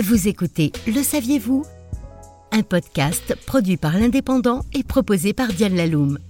Vous écoutez Le saviez-vous? Un podcast produit par l'Indépendant et proposé par Diane Laloum.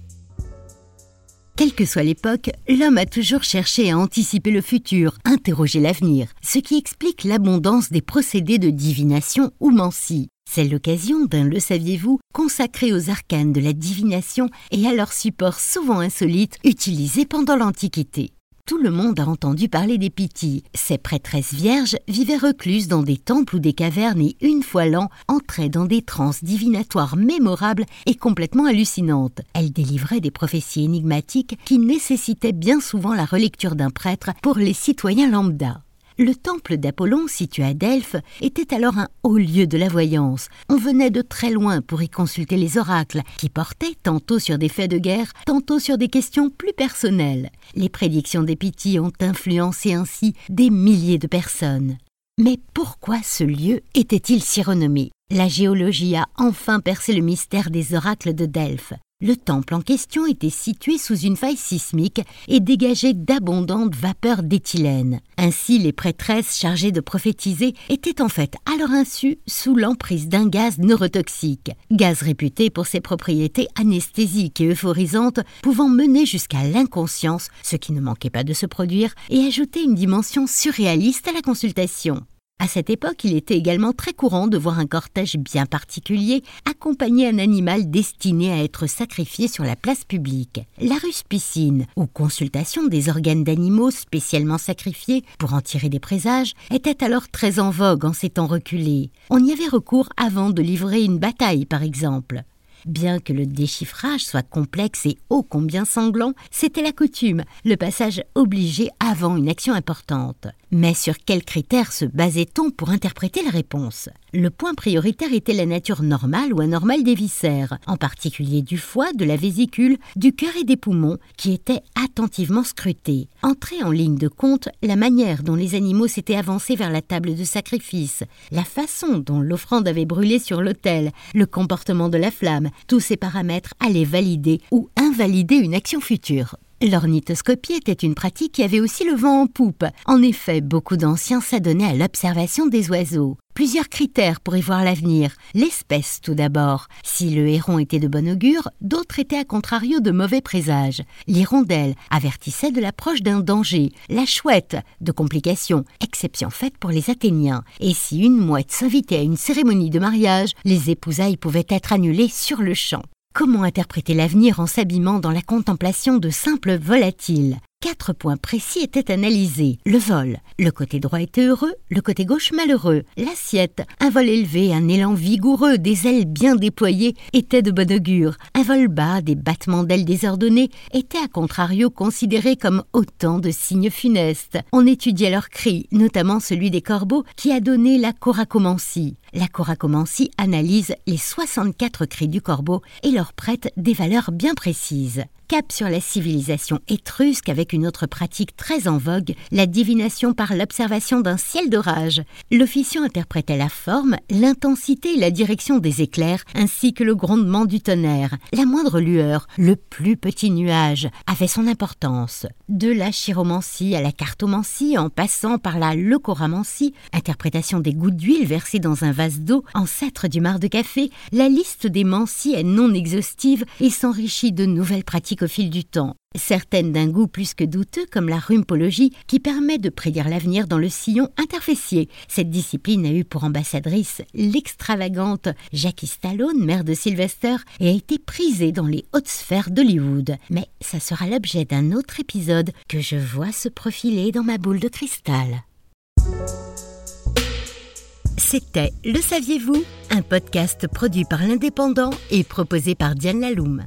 Quelle que soit l'époque, l'homme a toujours cherché à anticiper le futur, interroger l'avenir, ce qui explique l'abondance des procédés de divination ou mancie. C'est l'occasion d'un Le saviez-vous consacré aux arcanes de la divination et à leurs supports souvent insolites utilisés pendant l'Antiquité tout le monde a entendu parler des Pythie. Ces prêtresses vierges vivaient recluses dans des temples ou des cavernes et une fois l'an entraient dans des transes divinatoires mémorables et complètement hallucinantes. Elles délivraient des prophéties énigmatiques qui nécessitaient bien souvent la relecture d'un prêtre pour les citoyens lambda. Le temple d'Apollon, situé à Delphes, était alors un haut lieu de la voyance. On venait de très loin pour y consulter les oracles, qui portaient tantôt sur des faits de guerre, tantôt sur des questions plus personnelles. Les prédictions des Pythie ont influencé ainsi des milliers de personnes. Mais pourquoi ce lieu était-il si renommé? La géologie a enfin percé le mystère des oracles de Delphes. Le temple en question était situé sous une faille sismique et dégageait d'abondantes vapeurs d'éthylène. Ainsi, les prêtresses chargées de prophétiser étaient en fait, à leur insu, sous l'emprise d'un gaz neurotoxique, gaz réputé pour ses propriétés anesthésiques et euphorisantes, pouvant mener jusqu'à l'inconscience, ce qui ne manquait pas de se produire, et ajouter une dimension surréaliste à la consultation. À cette époque, il était également très courant de voir un cortège bien particulier accompagner un animal destiné à être sacrifié sur la place publique. La piscine, ou consultation des organes d'animaux spécialement sacrifiés pour en tirer des présages, était alors très en vogue en ces temps reculés. On y avait recours avant de livrer une bataille, par exemple. Bien que le déchiffrage soit complexe et ô combien sanglant, c'était la coutume, le passage obligé avant une action importante. Mais sur quels critères se basait-on pour interpréter la réponse? Le point prioritaire était la nature normale ou anormale des viscères, en particulier du foie, de la vésicule, du cœur et des poumons, qui étaient attentivement scrutés. Entrer en ligne de compte la manière dont les animaux s'étaient avancés vers la table de sacrifice, la façon dont l'offrande avait brûlé sur l'autel, le comportement de la flamme, tous ces paramètres allaient valider ou invalider une action future. L'ornithoscopie était une pratique qui avait aussi le vent en poupe. En effet, beaucoup d'anciens s'adonnaient à l'observation des oiseaux. Plusieurs critères pour y voir l'avenir. L'espèce tout d'abord. Si le héron était de bon augure, d'autres étaient à contrario de mauvais présages. L'hirondelle avertissait de l'approche d'un danger. La chouette, de complications, exception faite pour les Athéniens. Et si une mouette s'invitait à une cérémonie de mariage, les épousailles pouvaient être annulées sur le champ. Comment interpréter l'avenir en s'abîmant dans la contemplation de simples volatiles? Quatre points précis étaient analysés. Le vol. Le côté droit était heureux, le côté gauche malheureux. L'assiette. Un vol élevé, un élan vigoureux, des ailes bien déployées étaient de bon augure. Un vol bas, des battements d'ailes désordonnés étaient à contrario considérés comme autant de signes funestes. On étudiait leurs cris, notamment celui des corbeaux qui a donné la coracomancie. La coracomancie analyse les 64 cris du corbeau et leur prête des valeurs bien précises cap sur la civilisation étrusque avec une autre pratique très en vogue, la divination par l'observation d'un ciel d'orage. L'officiant interprétait la forme, l'intensité et la direction des éclairs, ainsi que le grondement du tonnerre. La moindre lueur, le plus petit nuage, avait son importance. De la chiromancie à la cartomancie, en passant par la leucoramancie, interprétation des gouttes d'huile versées dans un vase d'eau, ancêtre du mar de café, la liste des mancies est non exhaustive et s'enrichit de nouvelles pratiques au fil du temps, certaines d'un goût plus que douteux comme la rhumpologie qui permet de prédire l'avenir dans le sillon interfessier. Cette discipline a eu pour ambassadrice l'extravagante Jackie Stallone, mère de Sylvester, et a été prisée dans les hautes sphères d'Hollywood. Mais ça sera l'objet d'un autre épisode que je vois se profiler dans ma boule de cristal. C'était Le Saviez-vous? Un podcast produit par l'Indépendant et proposé par Diane Laloum.